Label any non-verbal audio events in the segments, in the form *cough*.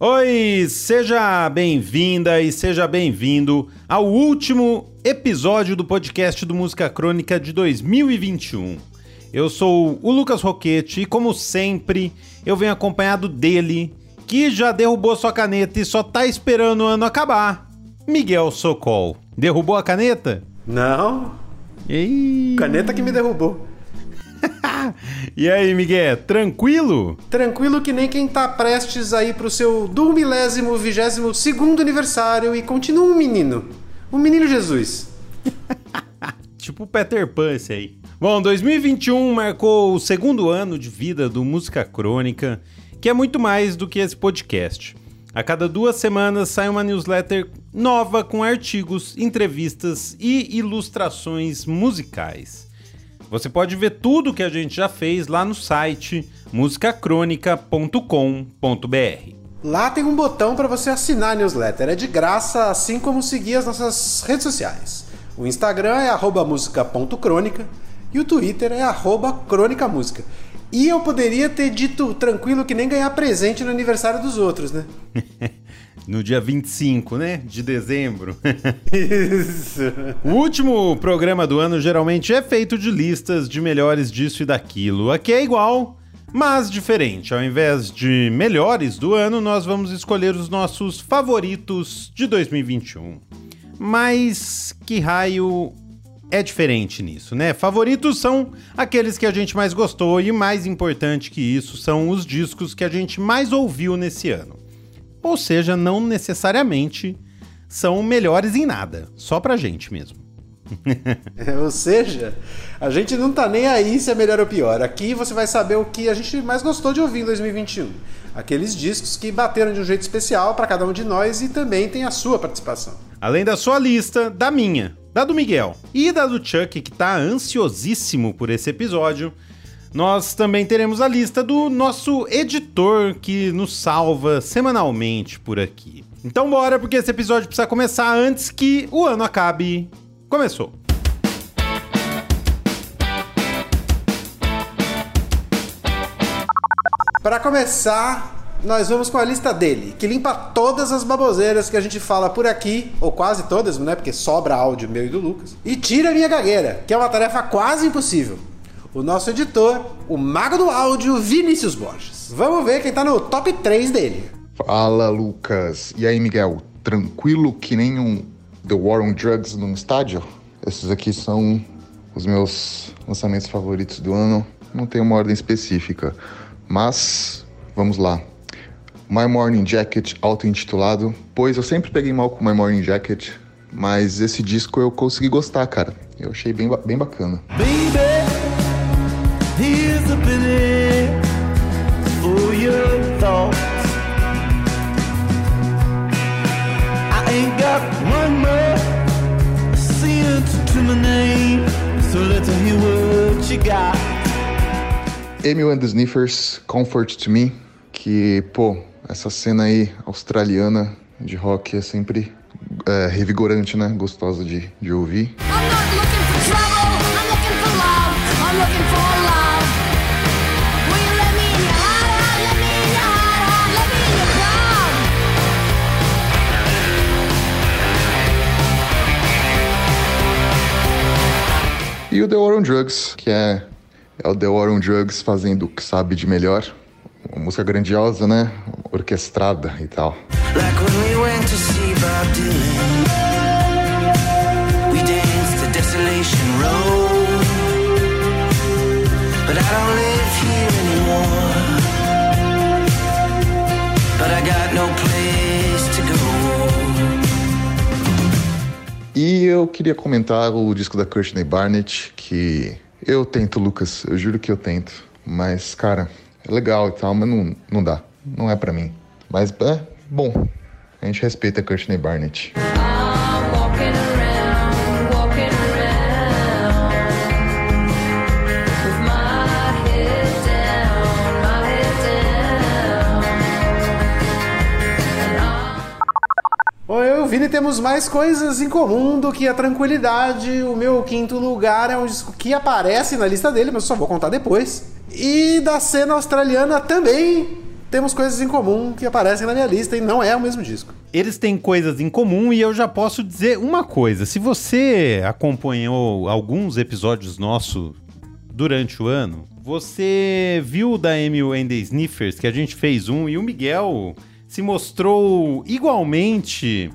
Oi, seja bem-vinda e seja bem-vindo ao último episódio do podcast do Música Crônica de 2021. Eu sou o Lucas Roquete e, como sempre, eu venho acompanhado dele, que já derrubou sua caneta e só tá esperando o ano acabar. Miguel Socol. Derrubou a caneta? Não. Ei. Caneta que me derrubou. *laughs* e aí, Miguel, tranquilo? Tranquilo que nem quem tá prestes aí pro seu do milésimo, vigésimo segundo aniversário e continua um menino. Um menino Jesus. *laughs* tipo Peter Pan esse aí. Bom, 2021 marcou o segundo ano de vida do Música Crônica, que é muito mais do que esse podcast. A cada duas semanas sai uma newsletter nova com artigos, entrevistas e ilustrações musicais. Você pode ver tudo que a gente já fez lá no site musicacronica.com.br. Lá tem um botão para você assinar a newsletter, é de graça, assim como seguir as nossas redes sociais. O Instagram é música.crônica e o Twitter é crônicamúsica. E eu poderia ter dito tranquilo que nem ganhar presente no aniversário dos outros, né? *laughs* no dia 25, né? De dezembro. *laughs* Isso. O último programa do ano geralmente é feito de listas de melhores disso e daquilo. Aqui é igual, mas diferente. Ao invés de melhores do ano, nós vamos escolher os nossos favoritos de 2021. Mas que raio é diferente nisso, né? Favoritos são aqueles que a gente mais gostou e mais importante que isso são os discos que a gente mais ouviu nesse ano. Ou seja, não necessariamente são melhores em nada, só pra gente mesmo. *laughs* ou seja, a gente não tá nem aí se é melhor ou pior. Aqui você vai saber o que a gente mais gostou de ouvir em 2021. Aqueles discos que bateram de um jeito especial para cada um de nós e também tem a sua participação. Além da sua lista, da minha, da do Miguel e da do Chuck, que tá ansiosíssimo por esse episódio, nós também teremos a lista do nosso editor que nos salva semanalmente por aqui. Então bora, porque esse episódio precisa começar antes que o ano acabe. Começou! Para começar, nós vamos com a lista dele, que limpa todas as baboseiras que a gente fala por aqui, ou quase todas, né? Porque sobra áudio meu e do Lucas. E tira a minha gagueira, que é uma tarefa quase impossível. O nosso editor, o mago do áudio, Vinícius Borges. Vamos ver quem tá no top 3 dele. Fala, Lucas. E aí, Miguel? Tranquilo que nem um The War on Drugs num estádio? Esses aqui são os meus lançamentos favoritos do ano. Não tem uma ordem específica, mas vamos lá. My Morning Jacket, auto-intitulado, pois eu sempre peguei mal com My Morning Jacket, mas esse disco eu consegui gostar, cara. Eu achei bem, bem bacana. Baby, a for your thoughts. I ain't got one more to my name, so let's hear what you got. Amy and the Sniffers, Comfort to Me, que, pô, essa cena aí australiana de rock é sempre é, revigorante, né? Gostosa de, de ouvir. E o The War on Drugs, que é, é o The War on Drugs fazendo o que sabe de melhor, uma música grandiosa, né? Orquestrada e tal. Like when we went to see Bob Dylan We danced to Desolation Road But I don't live here eu queria comentar o disco da Courtney Barnett, que eu tento, Lucas, eu juro que eu tento. Mas, cara, é legal e tal, mas não, não dá. Não é para mim. Mas é bom. A gente respeita a Courtney Barnett. Vini temos mais coisas em comum do que a tranquilidade. O meu quinto lugar é um disco que aparece na lista dele, mas só vou contar depois. E da cena australiana também, temos coisas em comum que aparecem na minha lista e não é o mesmo disco. Eles têm coisas em comum e eu já posso dizer uma coisa. Se você acompanhou alguns episódios nossos durante o ano, você viu da Emil and the Sniffers que a gente fez um e o Miguel se mostrou igualmente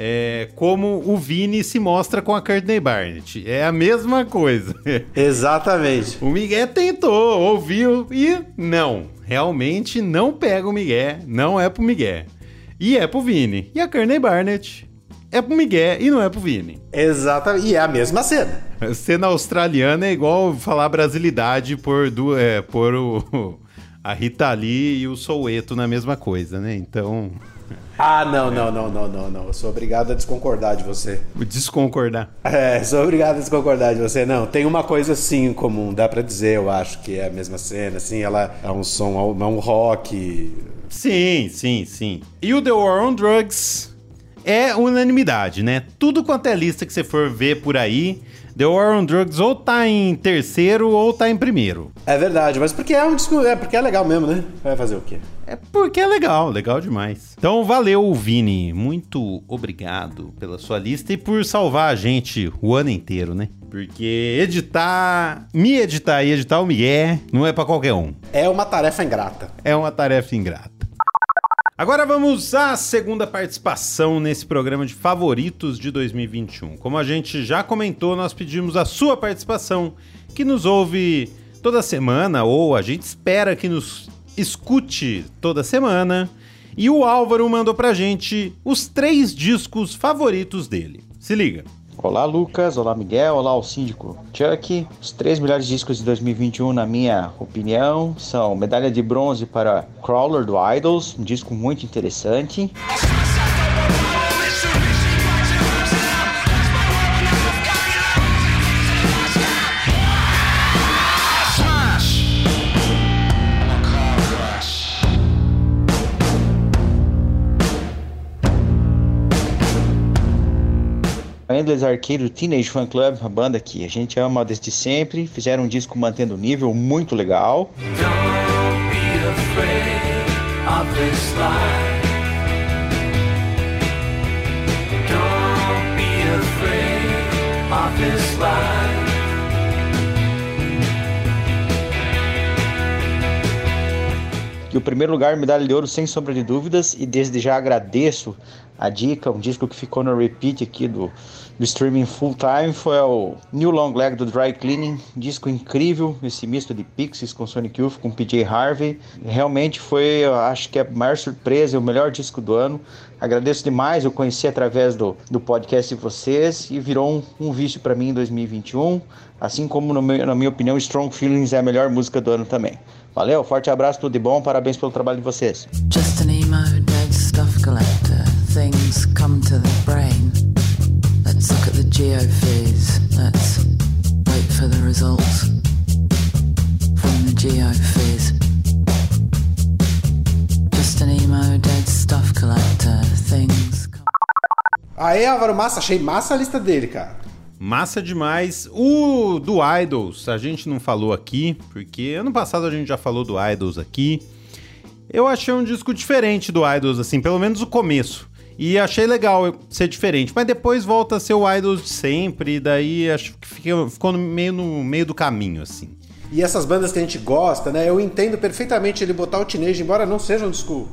é, como o Vini se mostra com a Courtney Barnett. É a mesma coisa. *laughs* Exatamente. o Miguel tentou, ouviu e não. Realmente não pega o Miguel, não é pro Miguel. E é pro Vini. E a Courtney Barnett é pro Miguel e não é pro Vini. Exatamente. E é a mesma cena. A cena australiana é igual falar brasilidade por, do, é, por o, *laughs* a Rita Lee e o Soueto na mesma coisa, né? Então. Ah, não, não, não, não, não, não. Eu sou obrigado a desconcordar de você. Desconcordar. É, sou obrigado a desconcordar de você. Não, tem uma coisa sim em comum, dá pra dizer, eu acho que é a mesma cena, assim, ela é um som, é um rock. Sim, sim, sim. E o The War on Drugs é unanimidade, né? Tudo quanto é lista que você for ver por aí, The War on Drugs ou tá em terceiro ou tá em primeiro. É verdade, mas porque é um disco, é porque é legal mesmo, né? Vai fazer o quê? É porque é legal, legal demais. Então valeu, Vini. Muito obrigado pela sua lista e por salvar a gente o ano inteiro, né? Porque editar, me editar e editar o Miguel não é para qualquer um. É uma tarefa ingrata. É uma tarefa ingrata. Agora vamos à segunda participação nesse programa de favoritos de 2021. Como a gente já comentou, nós pedimos a sua participação, que nos ouve toda semana, ou a gente espera que nos escute toda semana. E o Álvaro mandou pra gente os três discos favoritos dele. Se liga. Olá, Lucas. Olá, Miguel. Olá, o síndico Chuck. Os três melhores discos de 2021, na minha opinião, são medalha de bronze para Crawler do Idols, um disco muito interessante. Endless Arcade Teenage Fan Club, uma banda que a gente ama desde sempre. Fizeram um disco mantendo o nível muito legal. E o primeiro lugar, medalha de ouro, sem sombra de dúvidas, e desde já agradeço a dica, um disco que ficou no repeat aqui do, do streaming full time foi o New Long Leg do Dry Cleaning, disco incrível, esse misto de Pixies com Sonic Youth, com PJ Harvey. Realmente foi, acho que a maior surpresa, o melhor disco do ano. Agradeço demais, eu conheci através do, do podcast de vocês e virou um, um vício para mim em 2021. Assim como, no meu, na minha opinião, Strong Feelings é a melhor música do ano também. Valeu, forte abraço, tudo de bom, parabéns pelo trabalho de vocês. Just an emo, dead stuff collector. Things come to the brain. Geophase. Let's wait for the results from the geophase. Just an emo, dead stuff collector. Things. Aí, Álvaro Massa, achei massa a lista dele, cara. Massa demais. O do Idols, a gente não falou aqui, porque ano passado a gente já falou do Idols aqui. Eu achei um disco diferente do Idols, assim, pelo menos o começo. E achei legal ser diferente, mas depois volta a ser o Idols de sempre, e daí acho que ficou, ficou no meio, no meio do caminho, assim. E essas bandas que a gente gosta, né? Eu entendo perfeitamente ele botar o Teenage, embora não seja um disco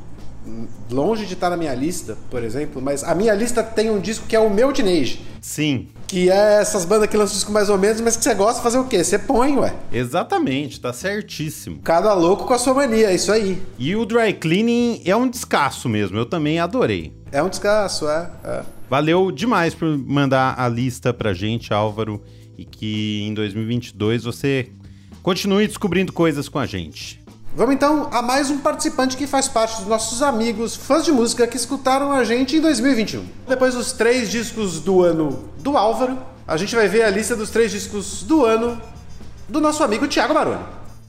longe de estar na minha lista, por exemplo, mas a minha lista tem um disco que é o meu Teenage. Sim. Que é essas bandas que lançam disco mais ou menos, mas que você gosta de fazer o quê? Você põe, ué. Exatamente, tá certíssimo. Cada louco com a sua mania, é isso aí. E o Dry Cleaning é um descasso mesmo, eu também adorei. É um descasso, é. é. Valeu demais por mandar a lista pra gente, Álvaro, e que em 2022 você continue descobrindo coisas com a gente. Vamos então a mais um participante que faz parte dos nossos amigos fãs de música que escutaram a gente em 2021. Depois dos três discos do ano do Álvaro, a gente vai ver a lista dos três discos do ano do nosso amigo Thiago Baroni.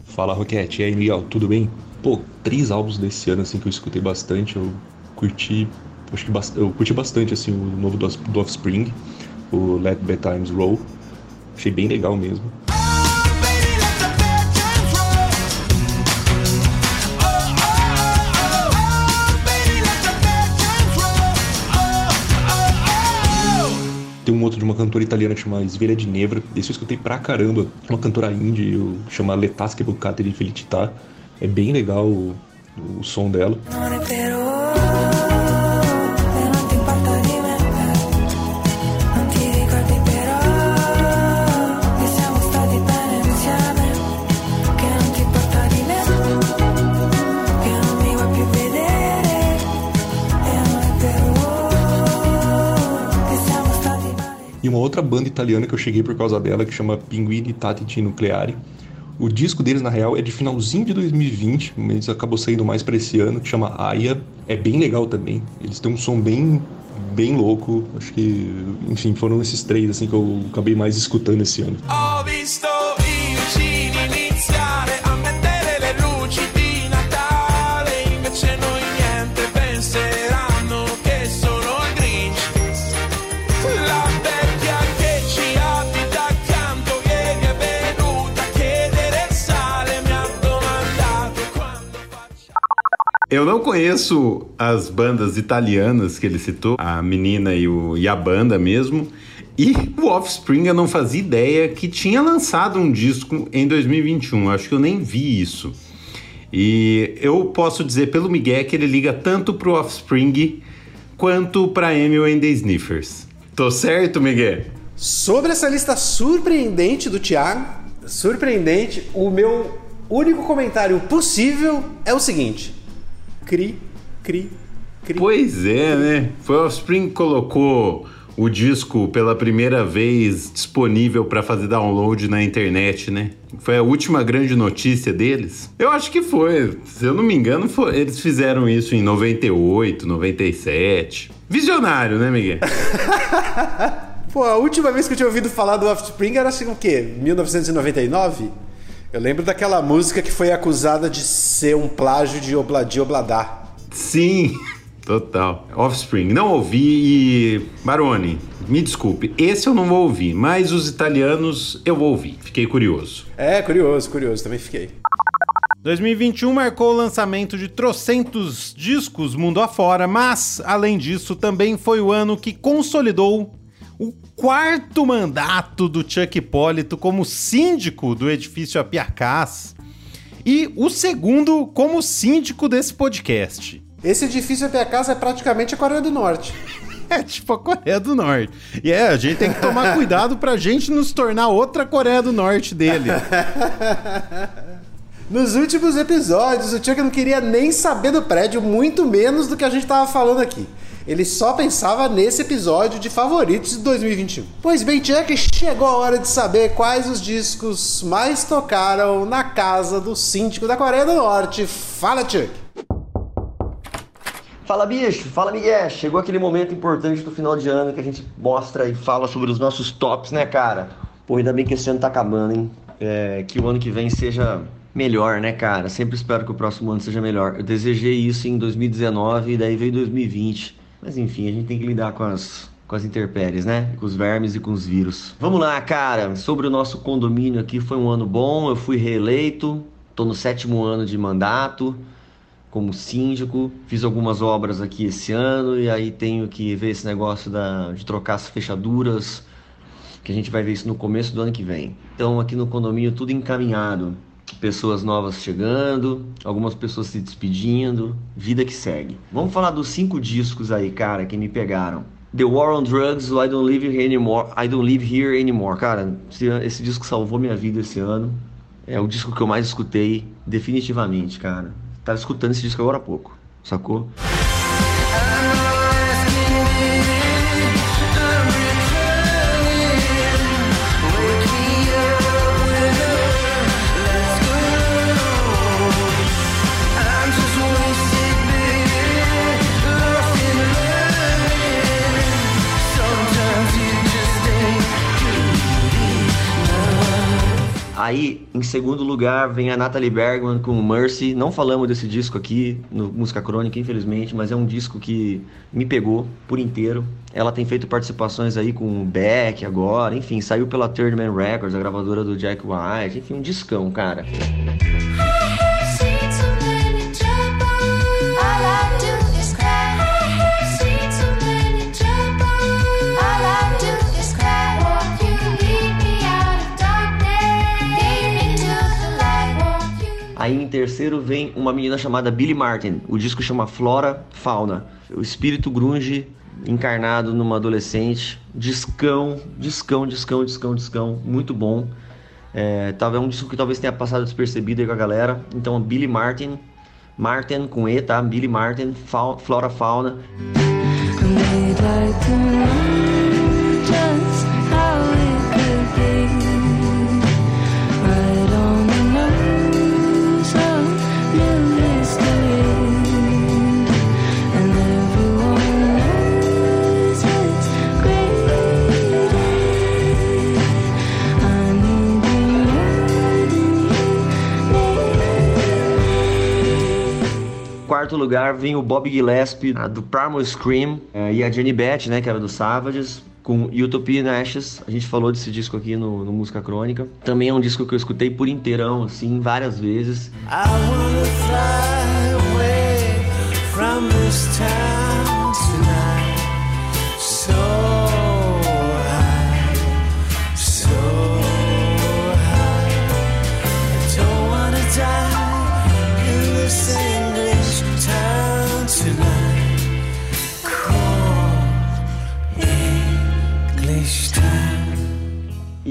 Fala Roquete, e aí Miguel, tudo bem? Pô, três álbuns desse ano assim que eu escutei bastante, eu curti, acho que eu curti bastante assim o novo do Offspring, o Let Bad Times Roll. Achei bem legal mesmo. Tem um outro de uma cantora italiana chamada Esvelha de Nevra. Esse eu escutei pra caramba. É uma cantora indie chamada Letasca Bucata de Felicitar. É bem legal o, o som dela. Não, uma outra banda italiana que eu cheguei por causa dela, que chama Pinguini Tatiti Nucleari. O disco deles, na real, é de finalzinho de 2020, mas acabou saindo mais para esse ano, que chama Aya. É bem legal também. Eles têm um som bem bem louco. Acho que, enfim, foram esses três assim que eu acabei mais escutando esse ano. Eu não conheço as bandas italianas que ele citou, a menina e, o, e a banda mesmo. E o Offspring eu não fazia ideia que tinha lançado um disco em 2021. Acho que eu nem vi isso. E eu posso dizer pelo Miguel que ele liga tanto pro Offspring quanto pra Emil and the Sniffers. Tô certo, Miguel? Sobre essa lista surpreendente do Thiago, surpreendente, o meu único comentário possível é o seguinte: cri, cri, cri. Pois é, né? Foi o Offspring que colocou o disco pela primeira vez disponível para fazer download na internet, né? Foi a última grande notícia deles. Eu acho que foi, se eu não me engano, foi, eles fizeram isso em 98, 97. Visionário, né, Miguel? *laughs* Pô, a última vez que eu tinha ouvido falar do Offspring era assim o quê? 1999? Eu lembro daquela música que foi acusada de ser um plágio de Obladi Obladá. Sim, *laughs* total. Offspring. Não ouvi e. Baroni, me desculpe, esse eu não vou ouvir, mas os italianos eu vou ouvir. Fiquei curioso. É, curioso, curioso, também fiquei. 2021 marcou o lançamento de trocentos discos mundo afora, mas, além disso, também foi o ano que consolidou o quarto mandato do Chuck Hipólito como síndico do edifício Apiacás e o segundo como síndico desse podcast. Esse edifício Apiacás é praticamente a Coreia do Norte. *laughs* É tipo a Coreia do Norte. E é, a gente tem que tomar *laughs* cuidado pra gente nos tornar outra Coreia do Norte dele. *laughs* Nos últimos episódios, o Chuck não queria nem saber do prédio, muito menos do que a gente tava falando aqui. Ele só pensava nesse episódio de favoritos de 2021. Pois bem, Chuck, chegou a hora de saber quais os discos mais tocaram na casa do síndico da Coreia do Norte. Fala, Chuck! Fala bicho, fala Miguel. Chegou aquele momento importante do final de ano que a gente mostra e fala sobre os nossos tops, né, cara? Pô, ainda bem que esse ano tá acabando, hein? É, que o ano que vem seja melhor, né, cara? Sempre espero que o próximo ano seja melhor. Eu desejei isso em 2019 e daí veio 2020. Mas enfim, a gente tem que lidar com as, com as intempéries, né? Com os vermes e com os vírus. Vamos lá, cara. Sobre o nosso condomínio aqui, foi um ano bom. Eu fui reeleito. Tô no sétimo ano de mandato como síndico. Fiz algumas obras aqui esse ano e aí tenho que ver esse negócio da, de trocar as fechaduras, que a gente vai ver isso no começo do ano que vem. Então, aqui no condomínio, tudo encaminhado pessoas novas chegando, algumas pessoas se despedindo, vida que segue. Vamos falar dos cinco discos aí, cara, que me pegaram. The War on Drugs, I Don't Live Here Anymore, I Don't Live Here Anymore. Cara, esse, esse disco salvou minha vida esse ano. É o disco que eu mais escutei, definitivamente, cara. Tava escutando esse disco agora há pouco, sacou? Aí, em segundo lugar, vem a Natalie Bergman com Mercy. Não falamos desse disco aqui no Música Crônica, infelizmente, mas é um disco que me pegou por inteiro. Ela tem feito participações aí com o Beck agora, enfim, saiu pela Third Man Records, a gravadora do Jack White, enfim, um discão, cara. Terceiro vem uma menina chamada Billy Martin. O disco chama Flora Fauna. O espírito grunge encarnado numa adolescente. Discão, discão, discão, discão, discão. Muito bom. É, talvez um disco que talvez tenha passado despercebido aí com a galera. Então, Billy Martin, Martin com E, tá? Billy Martin, Flora Fauna. Quarto lugar vem o Bob Gillespie, a do Primal Scream, é, e a Jenny Beth, né, que era do Savages, com Utopia Ashes. A gente falou desse disco aqui no, no Música Crônica. Também é um disco que eu escutei por inteirão, assim, várias vezes. I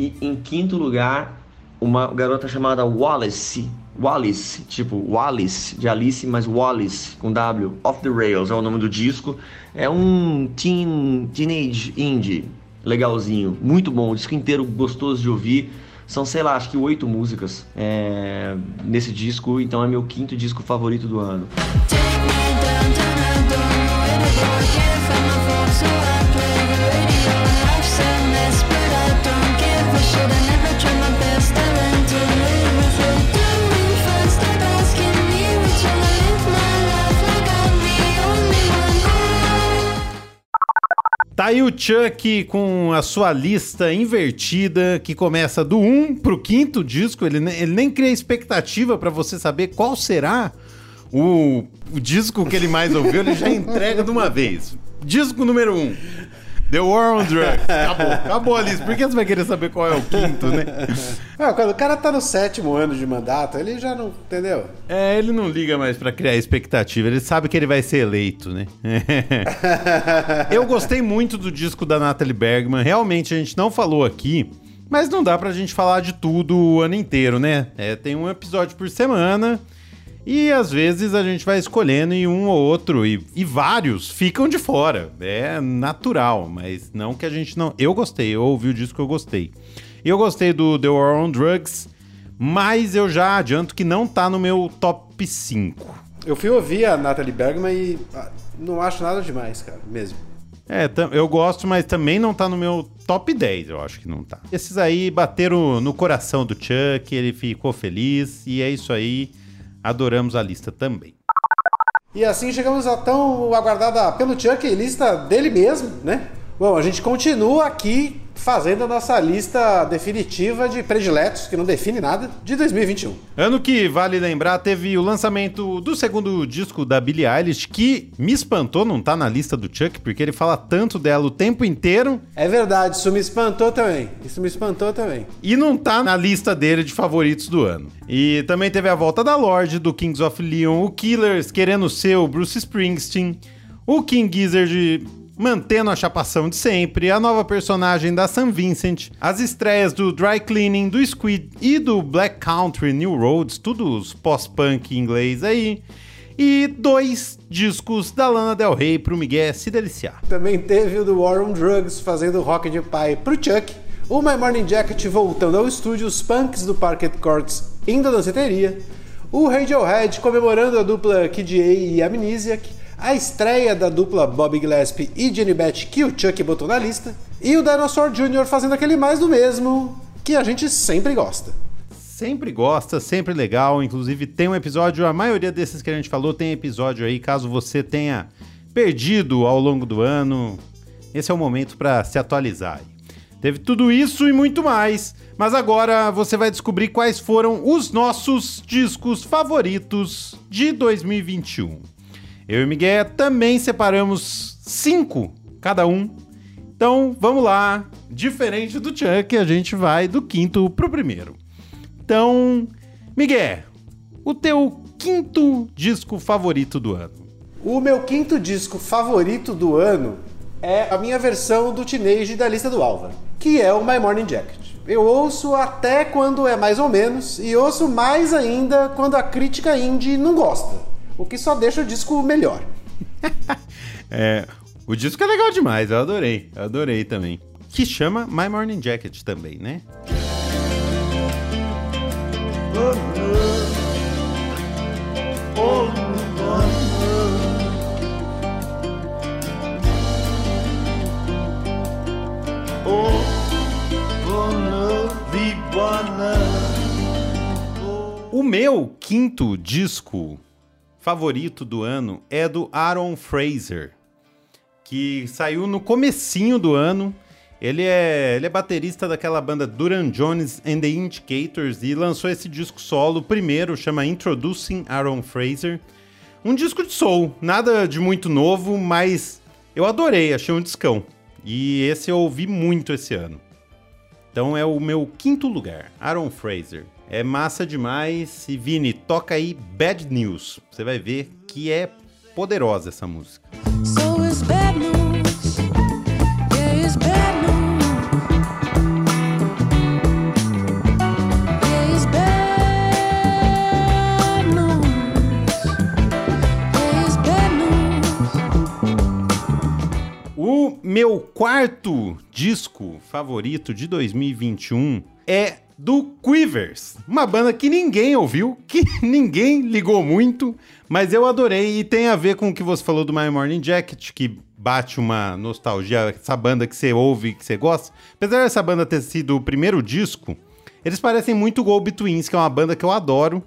E em quinto lugar, uma garota chamada Wallace. Wallace, tipo Wallace, de Alice, mas Wallace, com W. Off the Rails é o nome do disco. É um teen, teenage indie legalzinho, muito bom. O disco inteiro gostoso de ouvir. São, sei lá, acho que oito músicas é, nesse disco, então é meu quinto disco favorito do ano. Take Tá aí o Chuck com a sua lista invertida, que começa do 1 pro quinto disco. Ele, ele nem cria expectativa pra você saber qual será o, o disco que ele mais ouviu. Ele já entrega de uma vez. Disco número 1. The War on Drugs. Acabou, acabou a lista. Por que você vai querer saber qual é o quinto, né? *laughs* Ah, quando o cara tá no sétimo ano de mandato, ele já não. Entendeu? É, ele não liga mais pra criar expectativa. Ele sabe que ele vai ser eleito, né? *laughs* Eu gostei muito do disco da Natalie Bergman. Realmente a gente não falou aqui, mas não dá pra gente falar de tudo o ano inteiro, né? É, tem um episódio por semana e às vezes a gente vai escolhendo e um ou outro e, e vários ficam de fora. É natural, mas não que a gente não. Eu gostei, eu ouvi o disco que eu gostei. E eu gostei do The War on Drugs, mas eu já adianto que não tá no meu top 5. Eu fui ouvir a Natalie Bergman e ah, não acho nada demais, cara, mesmo. É, eu gosto, mas também não tá no meu top 10, eu acho que não tá. Esses aí bateram no coração do Chuck, ele ficou feliz, e é isso aí. Adoramos a lista também. E assim chegamos à tão aguardada pelo Chuck lista dele mesmo, né? Bom, a gente continua aqui fazendo a nossa lista definitiva de prediletos, que não define nada, de 2021. Ano que, vale lembrar, teve o lançamento do segundo disco da Billie Eilish, que me espantou, não tá na lista do Chuck, porque ele fala tanto dela o tempo inteiro, É verdade, isso me espantou também. Isso me espantou também. e não tá na lista dele de favoritos do ano. E também teve a volta da Lorde, do Kings of Leon, o Killers querendo ser o Bruce Springsteen, o King Gizzard mantendo a chapação de sempre, a nova personagem da Sam Vincent, as estreias do Dry Cleaning, do Squid e do Black Country New Roads, tudo os pós-punk inglês aí. E dois discos da Lana Del Rey pro Miguel se deliciar. Também teve o do War on Drugs fazendo rock de pai pro Chuck. O My Morning Jacket voltando ao estúdio, os punks do Parquet Courts indo à danceteria. O Radiohead comemorando a dupla Kid A e Amnesiac. A estreia da dupla Bob Gillespie e Jenny Beth que o Chuck botou na lista. E o Dinosaur Jr. fazendo aquele mais do mesmo que a gente sempre gosta. Sempre gosta, sempre legal. Inclusive, tem um episódio, a maioria desses que a gente falou tem episódio aí, caso você tenha perdido ao longo do ano. Esse é o momento para se atualizar. Teve tudo isso e muito mais, mas agora você vai descobrir quais foram os nossos discos favoritos de 2021. Eu e Miguel também separamos cinco cada um. Então vamos lá, diferente do Chuck, a gente vai do quinto pro primeiro. Então, Miguel, o teu quinto disco favorito do ano. O meu quinto disco favorito do ano é a minha versão do Teenage da lista do Álvaro, que é o My Morning Jacket. Eu ouço até quando é mais ou menos e ouço mais ainda quando a crítica indie não gosta, o que só deixa o disco melhor. *laughs* É, o disco é legal demais, eu adorei, eu adorei também. Que chama My Morning Jacket também, né? O meu quinto disco favorito do ano é do Aaron Fraser, que saiu no comecinho do ano. Ele é, ele é baterista daquela banda Duran Jones and the Indicators e lançou esse disco solo primeiro, chama Introducing Aaron Fraser. Um disco de soul, nada de muito novo, mas eu adorei, achei um discão. E esse eu ouvi muito esse ano. Então é o meu quinto lugar, Aaron Fraser. É massa demais. E Vini, toca aí Bad News. Você vai ver que é poderosa essa música. So it's bad news. Yeah, it's bad news. Meu quarto disco favorito de 2021 é do Quivers, uma banda que ninguém ouviu, que *laughs* ninguém ligou muito, mas eu adorei e tem a ver com o que você falou do My Morning Jacket, que bate uma nostalgia, essa banda que você ouve, que você gosta. Apesar dessa banda ter sido o primeiro disco, eles parecem muito Go Betweens, que é uma banda que eu adoro.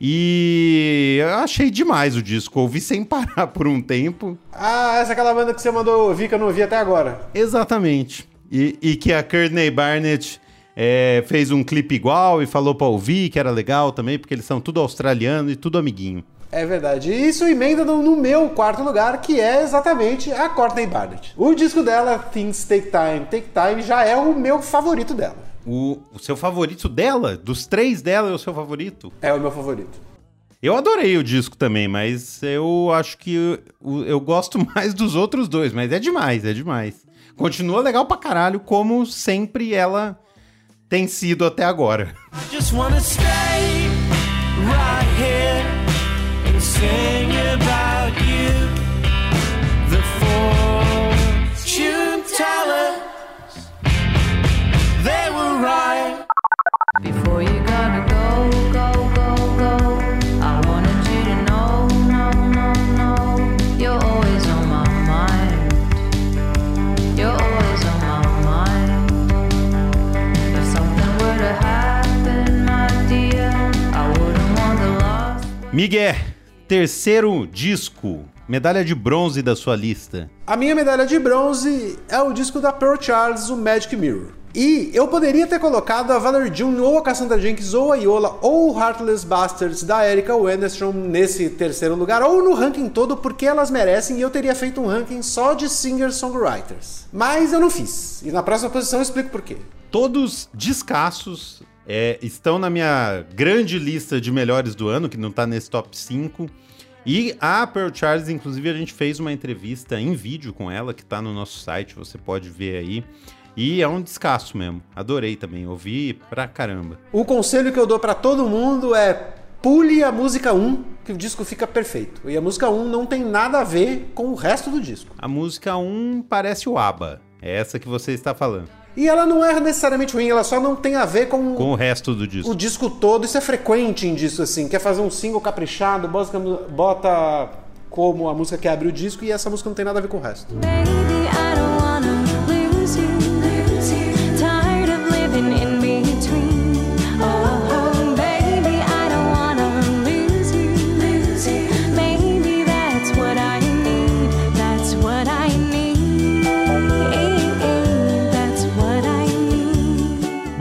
E eu achei demais o disco, ouvi sem *laughs* parar por um tempo. Ah, essa é aquela banda que você mandou ouvir que eu não ouvi até agora. Exatamente. E, e que a Courtney Barnett é, fez um clipe igual e falou pra ouvir que era legal também, porque eles são tudo australiano e tudo amiguinho. É verdade. E isso emenda no, no meu quarto lugar, que é exatamente a Courtney Barnett. O disco dela, Things Take Time, Take Time, já é o meu favorito dela. O, o seu favorito dela? Dos três dela é o seu favorito? É o meu favorito. Eu adorei o disco também, mas eu acho que eu, eu gosto *laughs* mais dos outros dois, mas é demais, é demais. Continua legal pra caralho, como sempre ela tem sido até agora. Just wanna stay right Miguel, terceiro disco, medalha de bronze da sua lista. A minha medalha de bronze é o disco da Pearl Charles, o Magic Mirror. E eu poderia ter colocado a Valerie June ou a Cassandra Jenkins ou a Iola ou o Heartless Bastards da Erika Wenderstrom nesse terceiro lugar ou no ranking todo porque elas merecem e eu teria feito um ranking só de singer-songwriters. Mas eu não fiz. E na próxima posição eu explico por quê. Todos descassos é, estão na minha grande lista de melhores do ano, que não tá nesse top 5. E a Pearl Charles, inclusive, a gente fez uma entrevista em vídeo com ela, que tá no nosso site, você pode ver aí. E é um descasso mesmo. Adorei também, ouvi pra caramba. O conselho que eu dou pra todo mundo é pule a música 1, que o disco fica perfeito. E a música 1 não tem nada a ver com o resto do disco. A música 1 parece o ABBA. É essa que você está falando. E ela não é necessariamente ruim, ela só não tem a ver com, Com o resto do disco. o disco todo. Isso é frequente em disco assim. Quer fazer um single caprichado, bota, bota como a música que abre o disco e essa música não tem nada a ver com o resto. Baby,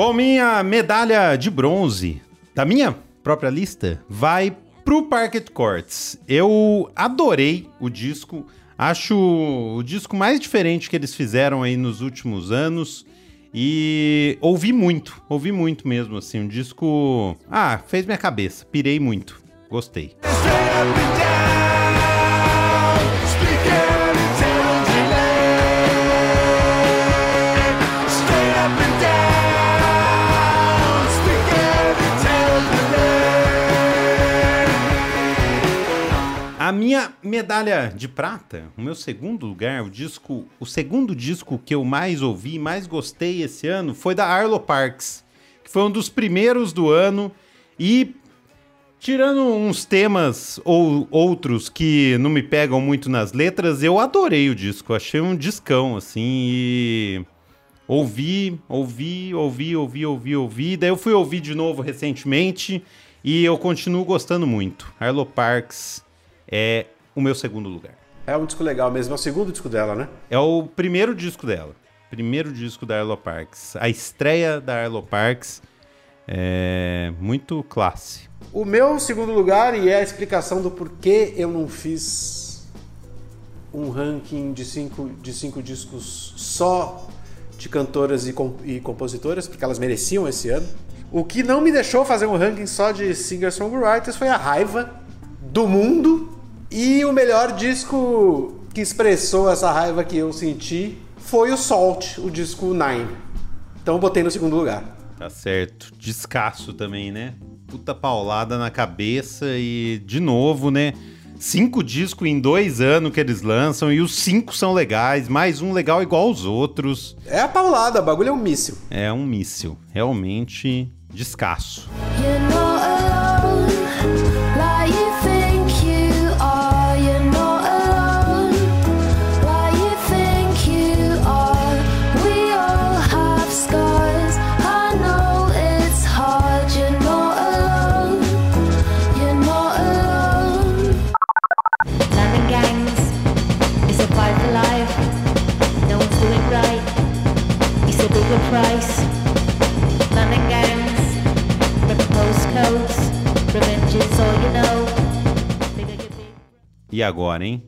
Bom, minha medalha de bronze da minha própria lista vai pro Parket Courts. Eu adorei o disco. Acho o disco mais diferente que eles fizeram aí nos últimos anos. E ouvi muito, ouvi muito mesmo, assim, um disco... Ah, fez minha cabeça, pirei muito. Gostei. Minha medalha de prata, o meu segundo lugar, o disco, o segundo disco que eu mais ouvi, mais gostei esse ano foi da Arlo Parks, que foi um dos primeiros do ano e tirando uns temas ou outros que não me pegam muito nas letras, eu adorei o disco, achei um discão assim e ouvi, ouvi, ouvi, ouvi, ouvi, ouvi, daí eu fui ouvir de novo recentemente e eu continuo gostando muito. Arlo Parks é o meu segundo lugar. É um disco legal mesmo, é o segundo disco dela, né? É o primeiro disco dela. Primeiro disco da Arlo Parks. A estreia da Arlo Parks é muito classe. O meu segundo lugar, e é a explicação do porquê eu não fiz um ranking de cinco, de cinco discos só de cantoras e, com- e compositoras, porque elas mereciam esse ano. O que não me deixou fazer um ranking só de singer-songwriters foi a raiva do mundo. E o melhor disco que expressou essa raiva que eu senti foi o Salt, o disco Nine. Então eu botei no segundo lugar. Tá certo. Descasso também, né? Puta paulada na cabeça e, de novo, né? Cinco discos em dois anos que eles lançam e os cinco são legais, mais um legal igual aos outros. É a paulada, o bagulho é um míssil. É um míssil. Realmente descasso. You're not agora, hein?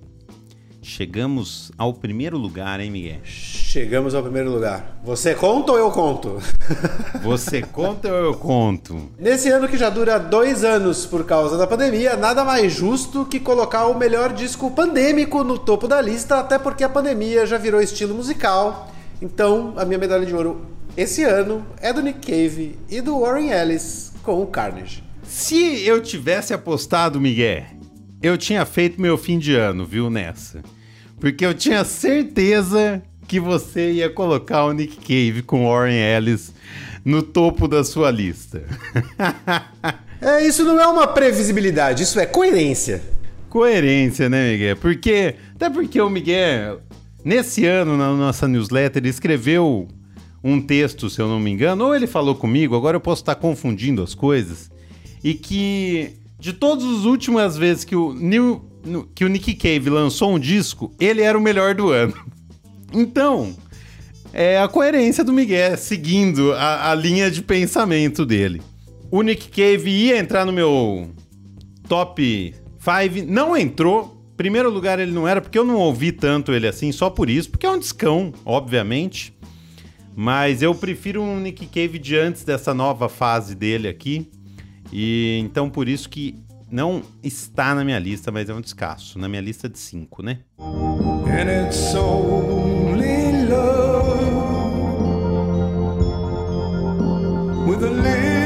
Chegamos ao primeiro lugar, hein, Miguel? Chegamos ao primeiro lugar. Você conta ou eu conto? *laughs* Você conta ou eu conto? Nesse ano que já dura dois anos por causa da pandemia, nada mais justo que colocar o melhor disco pandêmico no topo da lista, até porque a pandemia já virou estilo musical. Então, a minha medalha de ouro esse ano é do Nick Cave e do Warren Ellis com o Carnage. Se eu tivesse apostado, Miguel, eu tinha feito meu fim de ano, viu, nessa. Porque eu tinha certeza que você ia colocar o Nick Cave com Warren Ellis no topo da sua lista. *laughs* É, isso não é uma previsibilidade, isso é coerência. Coerência, né, Miguel? Porque, até porque o Miguel, nesse ano, na nossa newsletter, ele escreveu um texto, se eu não me engano, ou ele falou comigo, agora eu posso estar confundindo as coisas, e que de todas as últimas vezes que o, New, que o Nick Cave lançou um disco, ele era o melhor do ano. *laughs* Então, é a coerência do Miguel, seguindo a, a linha de pensamento dele. O Nick Cave ia entrar no meu top 5, não entrou. Primeiro lugar ele não era, porque eu não ouvi tanto ele assim, só por isso, porque é um discão, obviamente. Mas eu prefiro um Nick Cave de antes dessa nova fase dele aqui. E então por isso que não está na minha lista, mas é um descasso. Na minha lista de 5, né? And it's only love with a little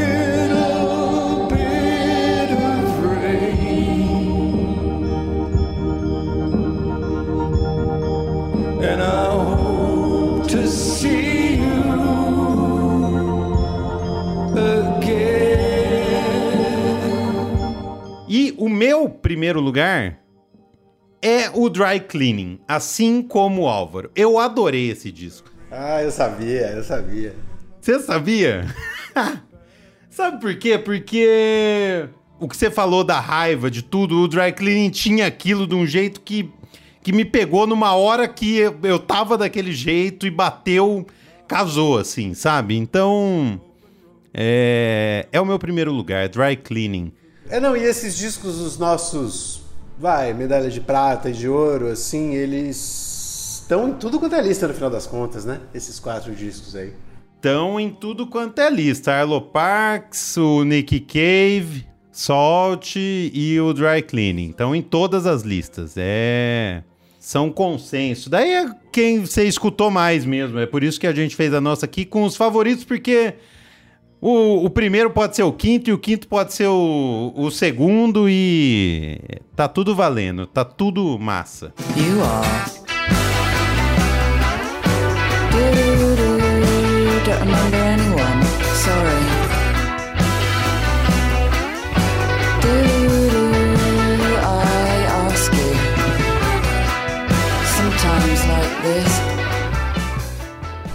meu primeiro lugar é o Dry Cleaning, assim como o Álvaro. Eu adorei esse disco. Ah, eu sabia, eu sabia. Você sabia? *laughs* Sabe por quê? Porque o que você falou da raiva, de tudo, o Dry Cleaning tinha aquilo de um jeito que, que me pegou numa hora que eu, eu tava daquele jeito e bateu, casou, assim, sabe? Então, é, é o meu primeiro lugar, Dry Cleaning. É, não, e esses discos, os nossos, vai, medalha de prata e de ouro, assim, eles estão em tudo quanto é lista no final das contas, né? Esses quatro discos aí. Estão em tudo quanto é lista. Arlo Parks, o Nick Cave, Salt e o Dry Cleaning. Então, em todas as listas. É. São consenso. Daí é quem você escutou mais mesmo. É por isso que a gente fez a nossa aqui com os favoritos, porque o, o primeiro pode ser o quinto e o quinto pode ser o, o segundo e tá tudo valendo, tá tudo massa. You are.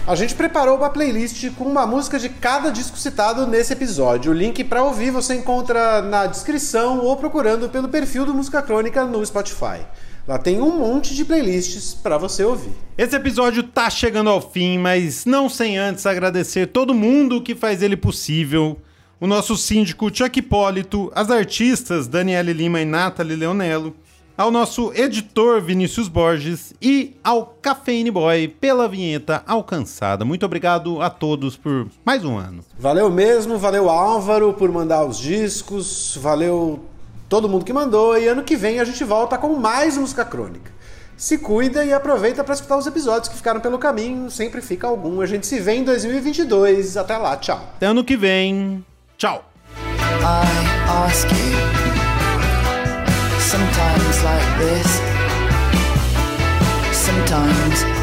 A gente preparou uma playlist com uma música de cada disco citado nesse episódio. O link para ouvir você encontra na descrição ou procurando pelo perfil do Música Crônica no Spotify. Lá tem um monte de playlists para você ouvir. Esse episódio tá chegando ao fim, mas não sem antes agradecer todo mundo que faz ele possível. O nosso síndico Chuck Hipólito, as artistas Daniele Lima e Nathalie Leonello, ao nosso editor Vinícius Borges e ao Cafeine Boy pela vinheta alcançada. Muito obrigado a todos por mais um ano. Valeu mesmo, valeu Álvaro por mandar os discos, valeu todo mundo que mandou e ano que vem a gente volta com mais música crônica. Se cuida e aproveita para escutar os episódios que ficaram pelo caminho, sempre fica algum. A gente se vê em 2022. Até lá, tchau. Até ano que vem. Tchau. I ask you. Sometimes like this. Sometimes